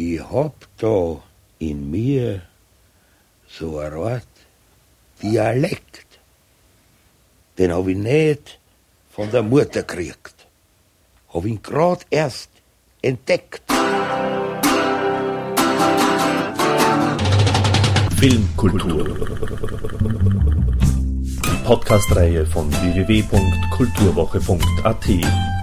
Ich hab da in mir so eine Art Dialekt. Den hab ich nicht von der Mutter gekriegt. Hab ihn grad erst entdeckt. Filmkultur. Podcast-Reihe von www.kulturwoche.at.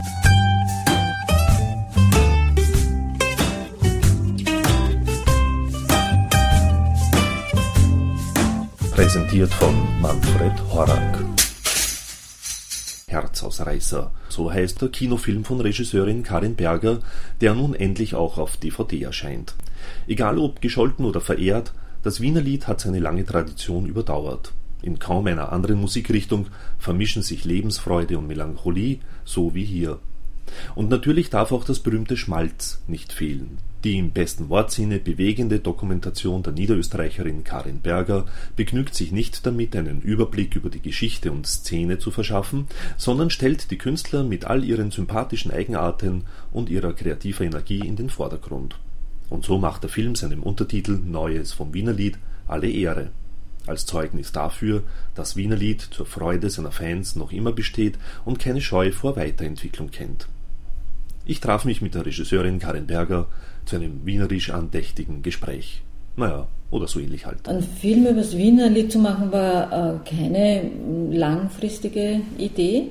Präsentiert von Manfred Horak. Herzausreißer, so heißt der Kinofilm von Regisseurin Karin Berger, der nun endlich auch auf DVD erscheint. Egal ob gescholten oder verehrt, das Wienerlied hat seine lange Tradition überdauert. In kaum einer anderen Musikrichtung vermischen sich Lebensfreude und Melancholie, so wie hier. Und natürlich darf auch das berühmte Schmalz nicht fehlen. Die im besten Wortsinne bewegende Dokumentation der Niederösterreicherin Karin Berger begnügt sich nicht damit, einen Überblick über die Geschichte und Szene zu verschaffen, sondern stellt die Künstler mit all ihren sympathischen Eigenarten und ihrer kreativer Energie in den Vordergrund. Und so macht der Film seinem Untertitel Neues vom Wienerlied alle Ehre. Als Zeugnis dafür, dass Wienerlied zur Freude seiner Fans noch immer besteht und keine Scheu vor Weiterentwicklung kennt. Ich traf mich mit der Regisseurin Karin Berger zu einem wienerisch andächtigen Gespräch. Naja, oder so ähnlich halt. Ein Film über das Wienerlied zu machen war äh, keine langfristige Idee.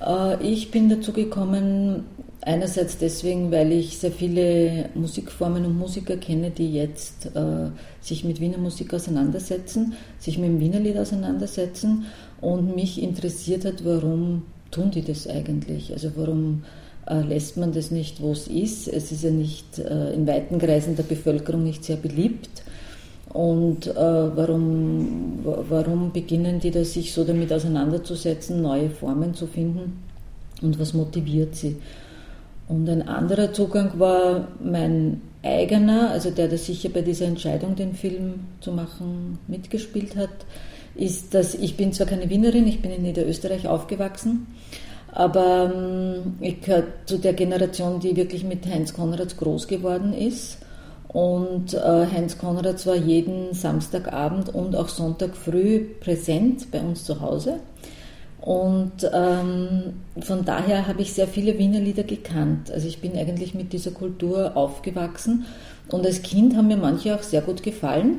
Äh, ich bin dazu gekommen, einerseits deswegen, weil ich sehr viele Musikformen und Musiker kenne, die jetzt äh, sich mit Wiener Musik auseinandersetzen, sich mit dem Wienerlied auseinandersetzen und mich interessiert hat, warum tun die das eigentlich? Also warum lässt man das nicht, wo es ist. Es ist ja nicht äh, in weiten Kreisen der Bevölkerung nicht sehr beliebt. Und äh, warum, warum beginnen die da sich so damit auseinanderzusetzen, neue Formen zu finden und was motiviert sie? Und ein anderer Zugang war mein eigener, also der, der sicher bei dieser Entscheidung, den Film zu machen, mitgespielt hat, ist, dass ich bin zwar keine Wienerin, ich bin in Niederösterreich aufgewachsen, aber ähm, ich gehöre zu der Generation, die wirklich mit Heinz Konrads groß geworden ist. Und äh, Heinz Konrads war jeden Samstagabend und auch Sonntag früh präsent bei uns zu Hause. Und ähm, von daher habe ich sehr viele Wiener Lieder gekannt. Also ich bin eigentlich mit dieser Kultur aufgewachsen. Und als Kind haben mir manche auch sehr gut gefallen.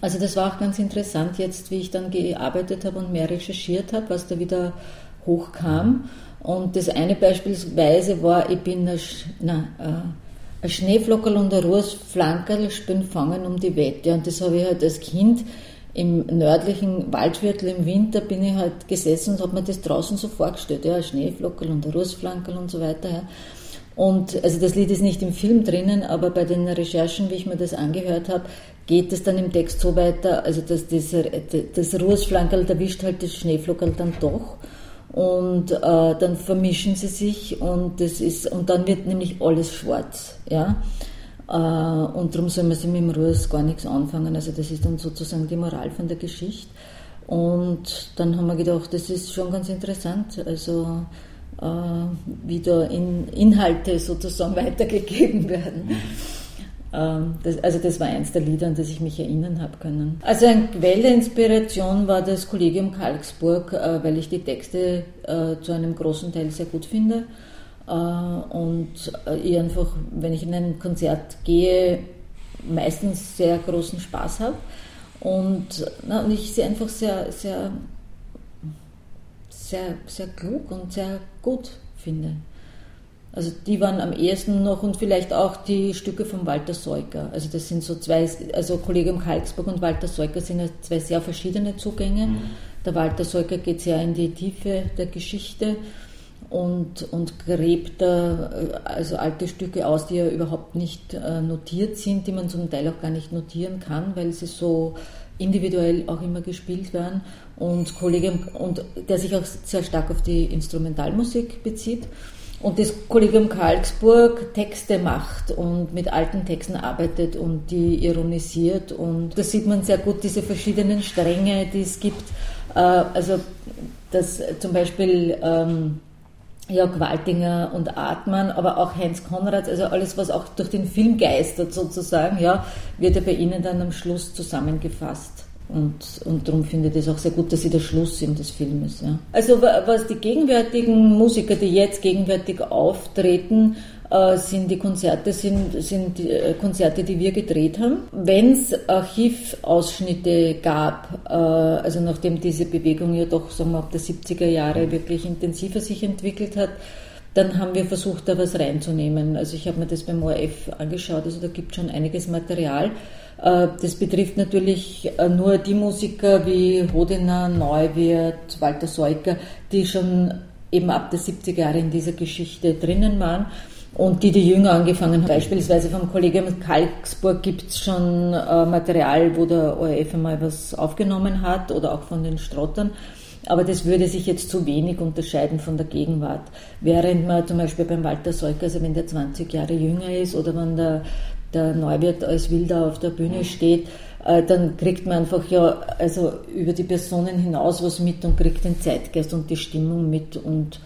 Also das war auch ganz interessant jetzt, wie ich dann gearbeitet habe und mehr recherchiert habe, was da wieder hochkam. Und das eine beispielsweise war, ich bin ein, na, äh, ein Schneeflockerl und ein rohes Flankerl bin fangen um die Wette. Und das habe ich halt als Kind im nördlichen Waldviertel im Winter bin ich halt gesessen und habe mir das draußen so vorgestellt. Ja, ein Schneeflockerl und ein rohes Flankerl und so weiter. Ja. Und also das Lied ist nicht im Film drinnen, aber bei den Recherchen, wie ich mir das angehört habe, geht es dann im Text so weiter, also dass dieser, das Ruhesflankerl erwischt halt das Schneeflockerl dann doch und äh, dann vermischen sie sich und das ist und dann wird nämlich alles schwarz, ja. Äh, und darum soll man sich mit dem Ruhes gar nichts anfangen. Also das ist dann sozusagen die Moral von der Geschichte. Und dann haben wir gedacht, das ist schon ganz interessant, also äh, wie da in Inhalte sozusagen weitergegeben werden. Mhm. Ähm, das, also das war eins der Lieder, an das ich mich erinnern habe können. Also eine Quelle Inspiration war das Kollegium Karlsburg, äh, weil ich die Texte äh, zu einem großen Teil sehr gut finde äh, und ich einfach, wenn ich in ein Konzert gehe, meistens sehr großen Spaß habe und, na, und ich sie einfach sehr, sehr, sehr, sehr klug und sehr gut finde. Also die waren am ehesten noch und vielleicht auch die Stücke von Walter Seuker. Also das sind so zwei, also Kollegium Kalksburg und Walter Seuker sind ja zwei sehr verschiedene Zugänge. Mhm. Der Walter Seuker geht sehr in die Tiefe der Geschichte und, und gräbt da also alte Stücke aus, die ja überhaupt nicht äh, notiert sind, die man zum Teil auch gar nicht notieren kann, weil sie so individuell auch immer gespielt werden und Kollegium und der sich auch sehr stark auf die Instrumentalmusik bezieht und das Kollegium Karlsburg Texte macht und mit alten Texten arbeitet und die ironisiert. Und da sieht man sehr gut diese verschiedenen Stränge, die es gibt. Äh, also, dass zum Beispiel ähm, Jörg Waltinger und Artmann, aber auch Heinz Konrad, also alles, was auch durch den Film geistert sozusagen, ja, wird ja bei Ihnen dann am Schluss zusammengefasst. Und, und darum finde ich das auch sehr gut, dass sie der Schluss sind des Filmes. Ja. Also was die gegenwärtigen Musiker, die jetzt gegenwärtig auftreten, äh, sind die Konzerte, sind, sind die äh, Konzerte, die wir gedreht haben. Wenn es Archivausschnitte gab, äh, also nachdem diese Bewegung ja doch sagen wir, ab der 70er Jahre wirklich intensiver sich entwickelt hat, dann haben wir versucht, da was reinzunehmen. Also ich habe mir das beim ORF angeschaut, also da gibt es schon einiges Material. Das betrifft natürlich nur die Musiker wie Hodener, Neuwirth, Walter Seuker, die schon eben ab der 70er Jahre in dieser Geschichte drinnen waren. Und die, die jünger angefangen haben, beispielsweise vom Kollegium Kalksburg gibt es schon äh, Material, wo der ORF einmal was aufgenommen hat oder auch von den Strottern. Aber das würde sich jetzt zu wenig unterscheiden von der Gegenwart. Während man zum Beispiel beim Walter Seuker, also wenn der 20 Jahre jünger ist oder wenn der, der Neuwirt als Wilder auf der Bühne steht, äh, dann kriegt man einfach ja also über die Personen hinaus was mit und kriegt den Zeitgeist und die Stimmung mit und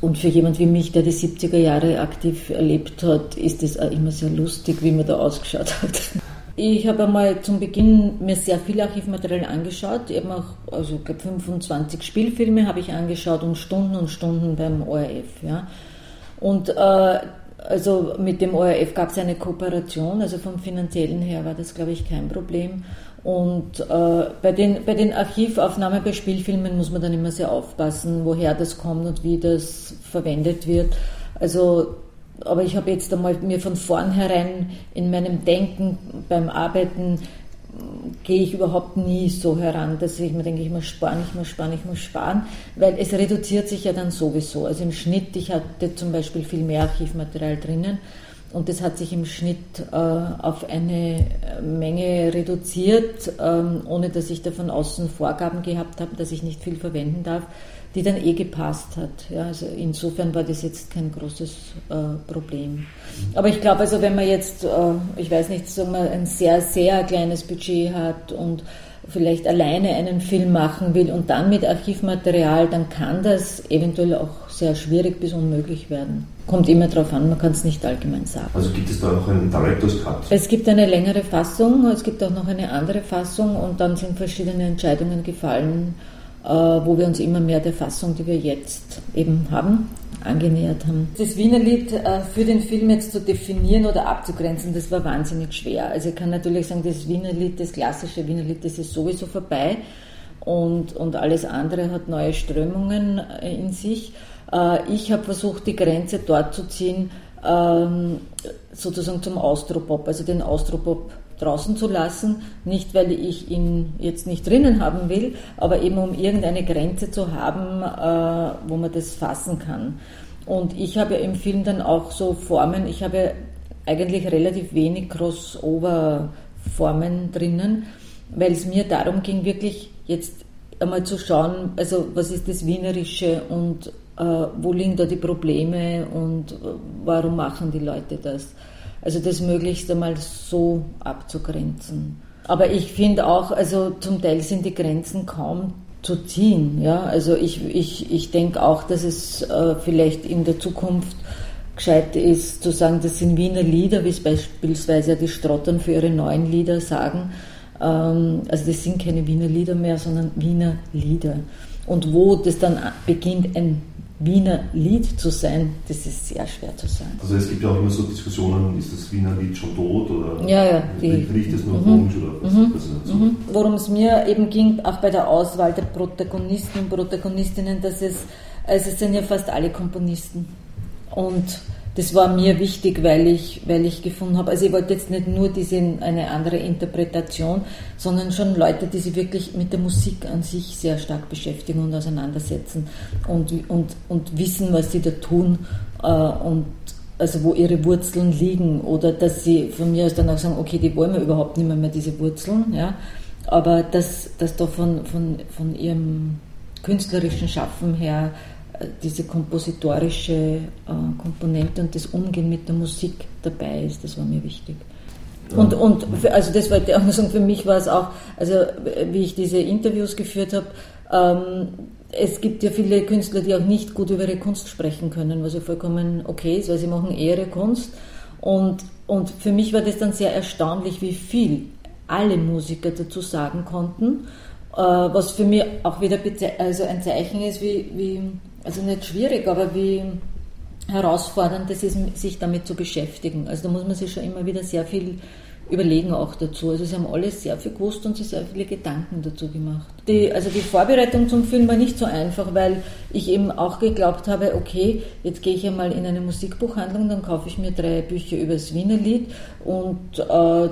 und für jemand wie mich, der die 70er Jahre aktiv erlebt hat, ist es auch immer sehr lustig, wie man da ausgeschaut hat. Ich habe einmal zum Beginn mir sehr viel Archivmaterial angeschaut. Eben auch, also ich glaube 25 Spielfilme habe ich angeschaut und Stunden und Stunden beim ORF. Ja. Und äh, also mit dem ORF gab es eine Kooperation, also vom finanziellen her war das, glaube ich, kein Problem. Und äh, bei, den, bei den Archivaufnahmen bei Spielfilmen muss man dann immer sehr aufpassen, woher das kommt und wie das verwendet wird. Also, aber ich habe jetzt einmal mir von vornherein in meinem Denken beim Arbeiten gehe ich überhaupt nie so heran, dass ich mir denke, ich muss sparen, ich muss sparen, ich muss sparen, weil es reduziert sich ja dann sowieso. Also im Schnitt, ich hatte zum Beispiel viel mehr Archivmaterial drinnen und das hat sich im Schnitt äh, auf eine Menge reduziert, ähm, ohne dass ich da von außen Vorgaben gehabt habe, dass ich nicht viel verwenden darf, die dann eh gepasst hat. Ja, also insofern war das jetzt kein großes äh, Problem. Aber ich glaube, also wenn man jetzt, äh, ich weiß nicht, sagen wir, ein sehr, sehr kleines Budget hat und vielleicht alleine einen Film machen will und dann mit Archivmaterial, dann kann das eventuell auch sehr schwierig bis unmöglich werden. Kommt immer darauf an, man kann es nicht allgemein sagen. Also gibt es da noch einen Director's Cut? Es gibt eine längere Fassung, es gibt auch noch eine andere Fassung und dann sind verschiedene Entscheidungen gefallen, wo wir uns immer mehr der Fassung, die wir jetzt eben haben, angenähert haben. Das Wiener Lied äh, für den Film jetzt zu definieren oder abzugrenzen, das war wahnsinnig schwer. Also ich kann natürlich sagen, das Wiener Lied, das klassische Wiener Lied, das ist sowieso vorbei und, und alles andere hat neue Strömungen äh, in sich. Äh, ich habe versucht, die Grenze dort zu ziehen, ähm, sozusagen zum Austropop, also den Austropop draußen zu lassen, nicht weil ich ihn jetzt nicht drinnen haben will, aber eben um irgendeine Grenze zu haben, äh, wo man das fassen kann. Und ich habe im Film dann auch so Formen, ich habe eigentlich relativ wenig Crossover-Formen drinnen, weil es mir darum ging, wirklich jetzt einmal zu schauen, also was ist das Wienerische und äh, wo liegen da die Probleme und äh, warum machen die Leute das. Also das möglichst einmal so abzugrenzen. Aber ich finde auch, also zum Teil sind die Grenzen kaum zu ziehen. Ja? Also ich, ich, ich denke auch, dass es äh, vielleicht in der Zukunft gescheit ist zu sagen, das sind Wiener Lieder, wie es beispielsweise die Strottern für ihre neuen Lieder sagen. Ähm, also das sind keine Wiener Lieder mehr, sondern Wiener Lieder. Und wo das dann beginnt, ein Wiener Lied zu sein, das ist sehr schwer zu sagen. Also es gibt ja auch immer so Diskussionen, ist das Wiener Lied schon tot oder ja, ja, riecht es nur mhm, komisch oder was? Mhm, so? mhm. Worum es mir eben ging, auch bei der Auswahl der Protagonisten und Protagonistinnen, dass es, also es sind ja fast alle Komponisten und das war mir wichtig, weil ich, weil ich gefunden habe, also ich wollte jetzt nicht nur diese, eine andere Interpretation, sondern schon Leute, die sich wirklich mit der Musik an sich sehr stark beschäftigen und auseinandersetzen und, und, und wissen, was sie da tun äh, und also wo ihre Wurzeln liegen oder dass sie von mir aus dann auch sagen, okay, die wollen wir überhaupt nicht mehr, mehr diese Wurzeln, ja, aber dass, dass da von, von, von ihrem künstlerischen Schaffen her diese kompositorische äh, Komponente und das Umgehen mit der Musik dabei ist, das war mir wichtig. Und, und für, also das wollte ich auch sagen, für mich war es auch, also wie ich diese Interviews geführt habe, ähm, es gibt ja viele Künstler, die auch nicht gut über ihre Kunst sprechen können, was ja vollkommen okay ist, weil sie machen eher ihre Kunst. Und, und für mich war das dann sehr erstaunlich, wie viel alle Musiker dazu sagen konnten, äh, was für mich auch wieder also ein Zeichen ist, wie, wie, also nicht schwierig, aber wie herausfordernd es ist, sich damit zu beschäftigen. Also da muss man sich schon immer wieder sehr viel überlegen auch dazu. Also sie haben alle sehr viel gewusst und sich sehr viele Gedanken dazu gemacht. Die, also die Vorbereitung zum Film war nicht so einfach, weil ich eben auch geglaubt habe, okay, jetzt gehe ich einmal in eine Musikbuchhandlung, dann kaufe ich mir drei Bücher über das Wiener Lied und äh,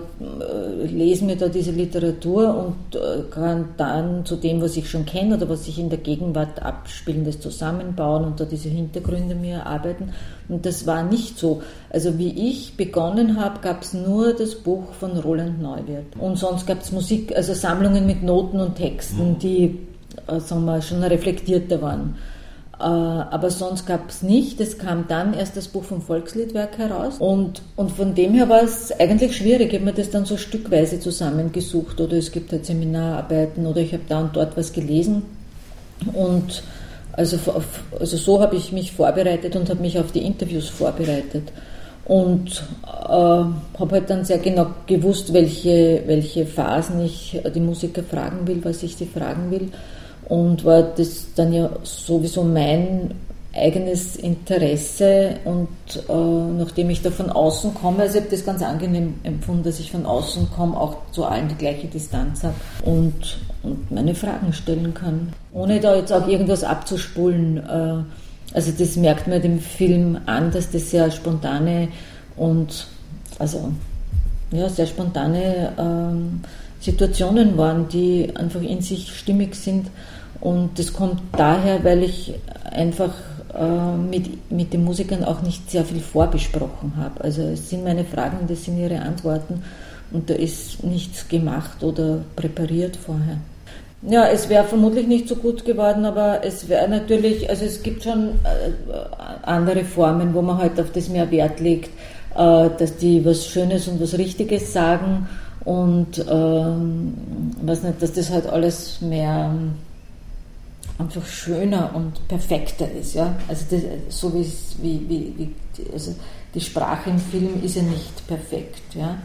lese mir da diese Literatur und äh, kann dann zu dem, was ich schon kenne oder was sich in der Gegenwart abspielen, das zusammenbauen und da diese Hintergründe mir erarbeiten. Und das war nicht so. Also wie ich begonnen habe, gab es nur das Buch von Roland Neuwirth. Und sonst gab es Musik, also Sammlungen mit Noten und Texten, mhm. die äh, sagen wir, schon reflektierter waren. Äh, aber sonst gab es nicht. Es kam dann erst das Buch vom Volksliedwerk heraus. Und, und von dem her war es eigentlich schwierig. Ich habe mir das dann so stückweise zusammengesucht. Oder es gibt halt Seminararbeiten oder ich habe da und dort was gelesen. Und also, also so habe ich mich vorbereitet und habe mich auf die Interviews vorbereitet. Und äh, habe halt dann sehr genau gewusst, welche, welche Phasen ich die Musiker fragen will, was ich sie fragen will. Und war das dann ja sowieso mein eigenes Interesse und äh, nachdem ich da von außen komme, also ich habe das ganz angenehm empfunden, dass ich von außen komme, auch zu allen die gleiche Distanz habe und, und meine Fragen stellen kann, ohne da jetzt auch irgendwas abzuspulen. Äh, also das merkt man dem Film an, dass das sehr spontane und also ja, sehr spontane ähm, Situationen waren, die einfach in sich stimmig sind. Und das kommt daher, weil ich einfach äh, mit, mit den Musikern auch nicht sehr viel vorbesprochen habe. Also es sind meine Fragen, das sind ihre Antworten und da ist nichts gemacht oder präpariert vorher. Ja, es wäre vermutlich nicht so gut geworden, aber es wäre natürlich, also es gibt schon äh, andere Formen, wo man halt auf das mehr Wert legt, äh, dass die was Schönes und was Richtiges sagen und ähm, weiß nicht, dass das halt alles mehr einfach schöner und perfekter ist. Ja? Also das, so wie, wie, wie, also die Sprache im Film ist ja nicht perfekt. Ja,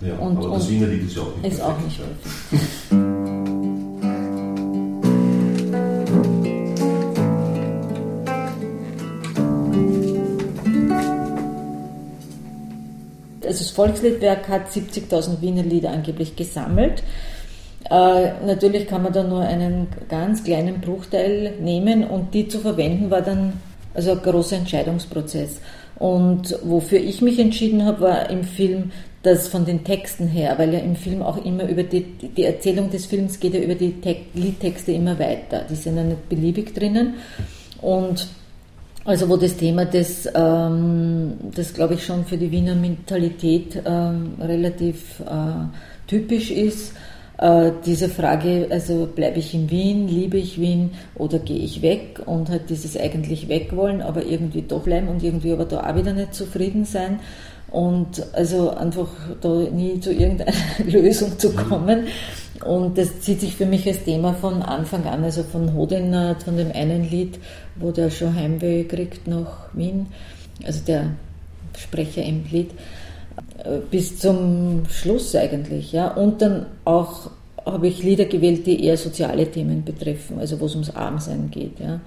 ja und, aber das Wiener Lied ist ja auch nicht ist perfekt. Auch nicht perfekt. Also das Volksliedwerk hat 70.000 Wiener Lieder angeblich gesammelt. Äh, natürlich kann man da nur einen ganz kleinen Bruchteil nehmen und die zu verwenden war dann also ein großer Entscheidungsprozess. Und wofür ich mich entschieden habe, war im Film das von den Texten her, weil ja im Film auch immer über die, die Erzählung des Films geht ja über die Te Liedtexte immer weiter. Die sind ja nicht beliebig drinnen. Und also wo das Thema das, ähm, das glaube ich schon für die Wiener Mentalität ähm, relativ äh, typisch ist, äh, diese Frage, also bleibe ich in Wien, liebe ich Wien oder gehe ich weg und halt dieses eigentlich wegwollen, aber irgendwie doch bleiben und irgendwie aber da auch wieder nicht zufrieden sein und also einfach da nie zu irgendeiner Lösung zu mhm. kommen. Und das zieht sich für mich als Thema von Anfang an, also von Hodin, von dem einen Lied, wo der schon Heimweh kriegt nach Wien, also der Sprecher im Lied, bis zum Schluss eigentlich. Ja. Und dann auch habe ich Lieder gewählt, die eher soziale Themen betreffen, also wo es ums Armsein geht. Ja.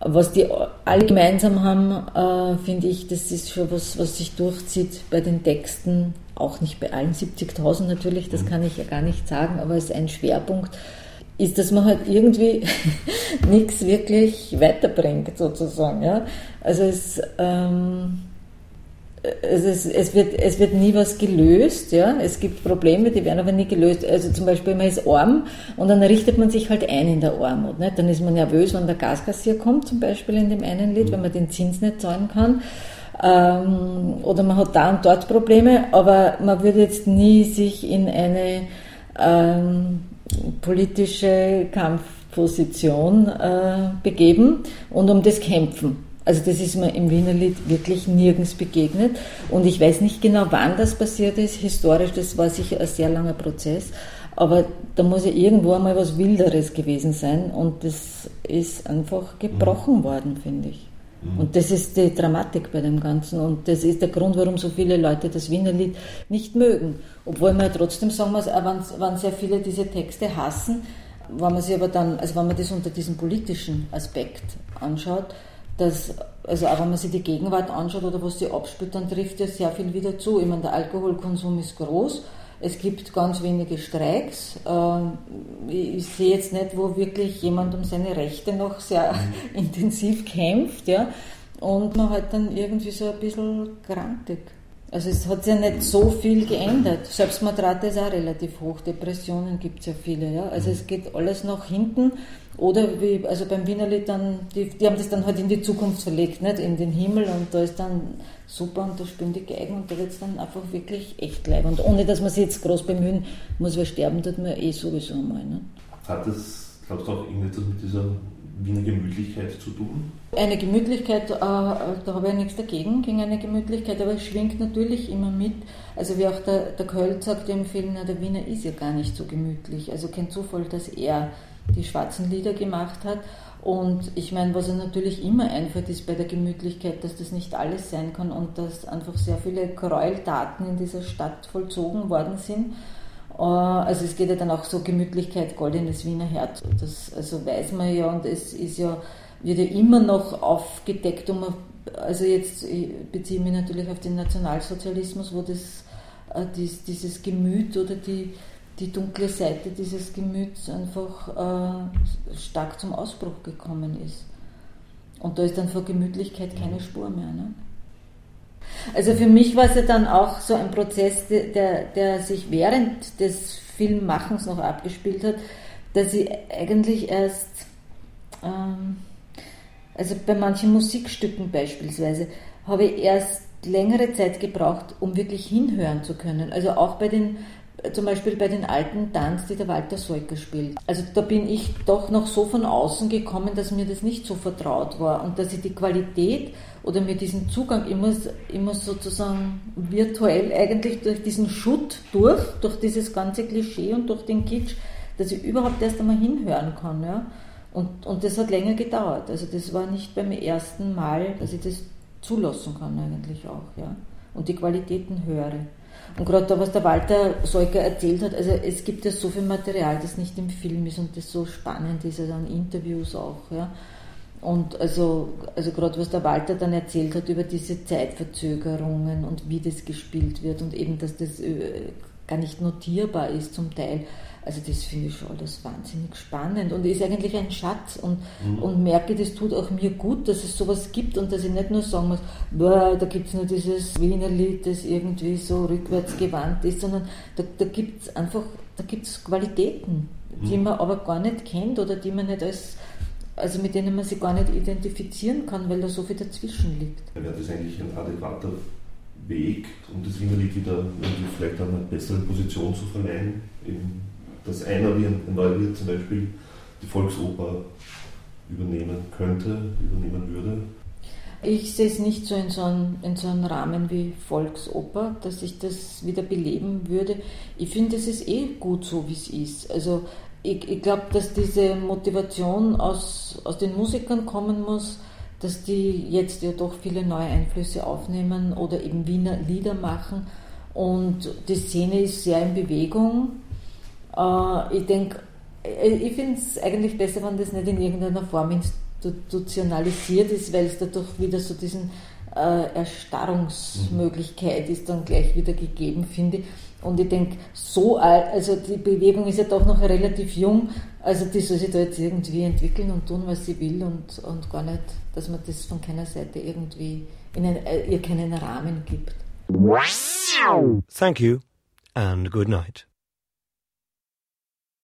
Was die alle gemeinsam haben, äh, finde ich, das ist schon was, was sich durchzieht bei den Texten, auch nicht bei allen 70.000 natürlich, das mhm. kann ich ja gar nicht sagen, aber es ist ein Schwerpunkt, ist, dass man halt irgendwie nichts wirklich weiterbringt, sozusagen. Ja. Also es, ähm, es, ist, es, wird, es wird nie was gelöst, ja. Es gibt Probleme, die werden aber nie gelöst. Also zum Beispiel, man ist arm und dann richtet man sich halt ein in der Armut. Nicht? Dann ist man nervös, wenn der Gaskassier kommt, zum Beispiel in dem einen Lied, wenn man den Zins nicht zahlen kann. Ähm, oder man hat da und dort Probleme, aber man würde jetzt nie sich in eine ähm, politische Kampfposition äh, begeben und um das kämpfen. Also das ist mir im Wiener Lied wirklich nirgends begegnet und ich weiß nicht genau, wann das passiert ist. Historisch, das war sicher ein sehr langer Prozess, Aber da muss ja irgendwo einmal was Wilderes gewesen sein und das ist einfach gebrochen mhm. worden, finde ich. Mhm. Und das ist die Dramatik bei dem Ganzen und das ist der Grund, warum so viele Leute das Wienerlied nicht mögen. Obwohl man ja trotzdem sagen muss, wenn sehr viele diese Texte hassen, wenn man sich aber dann, also wenn man das unter diesem politischen Aspekt anschaut, dass, also auch wenn man sich die Gegenwart anschaut oder was sie abspielt, dann trifft ja sehr viel wieder zu. Ich meine, der Alkoholkonsum ist groß, es gibt ganz wenige Streiks. Ähm, ich sehe jetzt nicht, wo wirklich jemand um seine Rechte noch sehr mhm. intensiv kämpft, ja. Und man halt dann irgendwie so ein bisschen grantig. Also es hat sich ja nicht so viel geändert. Selbstmordrate ist auch relativ hoch, Depressionen gibt es ja viele. Ja? Also es geht alles nach hinten. Oder wie, also beim Wienerlied dann, die, die haben das dann halt in die Zukunft verlegt, nicht in den Himmel und da ist dann super und da spielen die Geigen und da wird es dann einfach wirklich echt leib. Und ohne dass man sich jetzt groß bemühen muss, weil sterben tut man eh sowieso einmal. Ne? Hat das, glaubst du, auch irgendetwas mit dieser Wiener Gemütlichkeit zu tun? Eine Gemütlichkeit, äh, da habe ich ja nichts dagegen, gegen eine Gemütlichkeit, aber es schwingt natürlich immer mit. Also wie auch der, der Köll sagt im Film, na, der Wiener ist ja gar nicht so gemütlich. Also kein Zufall, dass er die schwarzen Lieder gemacht hat. Und ich meine, was er natürlich immer einfällt, ist bei der Gemütlichkeit, dass das nicht alles sein kann und dass einfach sehr viele Gräueltaten in dieser Stadt vollzogen worden sind. Äh, also es geht ja dann auch so Gemütlichkeit, goldenes Wiener Herz. Das also weiß man ja und es ist ja, wird ja immer noch aufgedeckt. Um, also jetzt beziehe ich mich natürlich auf den Nationalsozialismus, wo das, äh, dieses Gemüt oder die, die dunkle Seite dieses Gemüts einfach äh, stark zum Ausbruch gekommen ist. Und da ist dann vor Gemütlichkeit keine Spur mehr. Ne? Also für mich war es ja dann auch so ein Prozess, der, der sich während des Filmmachens noch abgespielt hat, dass ich eigentlich erst, ähm, also bei manchen Musikstücken beispielsweise, habe ich erst längere Zeit gebraucht, um wirklich hinhören zu können. Also auch bei den zum Beispiel bei den alten Tanz, die der Walter Seuker spielt. Also da bin ich doch noch so von außen gekommen, dass mir das nicht so vertraut war und dass ich die Qualität oder mir diesen Zugang immer, immer sozusagen virtuell eigentlich durch diesen Schutt durch, durch dieses ganze Klischee und durch den Kitsch, dass ich überhaupt erst einmal hinhören kann. Ja? Und, und das hat länger gedauert. Also das war nicht beim ersten Mal, dass ich das zulassen kann eigentlich auch. Ja? Und die Qualitäten höre. Und gerade da, was der Walter Seuker erzählt hat, also es gibt ja so viel Material, das nicht im Film ist und das so spannend ist, also an Interviews auch, ja. Und also, also gerade was der Walter dann erzählt hat über diese Zeitverzögerungen und wie das gespielt wird und eben, dass das äh, gar nicht notierbar ist zum Teil. Also das finde ich schon alles wahnsinnig spannend und ist eigentlich ein Schatz und, mhm. und merke, das tut auch mir gut, dass es sowas gibt und dass ich nicht nur sagen muss, boah, da gibt es nur dieses Wiener Lied, das irgendwie so rückwärts gewandt ist, sondern da, da gibt es einfach, da gibt es Qualitäten, die mhm. man aber gar nicht kennt oder die man nicht als also mit denen man sich gar nicht identifizieren kann, weil da so viel dazwischen liegt. Wäre das eigentlich ein adäquater Weg, um das Wiener Lied wieder vielleicht an eine bessere Position zu verleihen? Eben dass einer wie ein Neuwirt zum Beispiel die Volksoper übernehmen könnte, übernehmen würde? Ich sehe es nicht so in so, einem, in so einem Rahmen wie Volksoper, dass ich das wieder beleben würde. Ich finde, es ist eh gut so, wie es ist. Also ich, ich glaube, dass diese Motivation aus, aus den Musikern kommen muss, dass die jetzt ja doch viele neue Einflüsse aufnehmen oder eben Wiener Lieder machen. Und die Szene ist sehr in Bewegung. Äh, ich denke, äh, ich finde es eigentlich besser, wenn das nicht in irgendeiner Form institutionalisiert ist, weil es dadurch wieder so diesen äh, Erstarrungsmöglichkeit ist dann gleich wieder gegeben, finde ich. Und ich denke, so alt, also die Bewegung ist ja doch noch relativ jung, also die soll sich da jetzt irgendwie entwickeln und tun, was sie will und, und gar nicht, dass man das von keiner Seite irgendwie in ein, ihr keinen Rahmen gibt. Thank you and good night.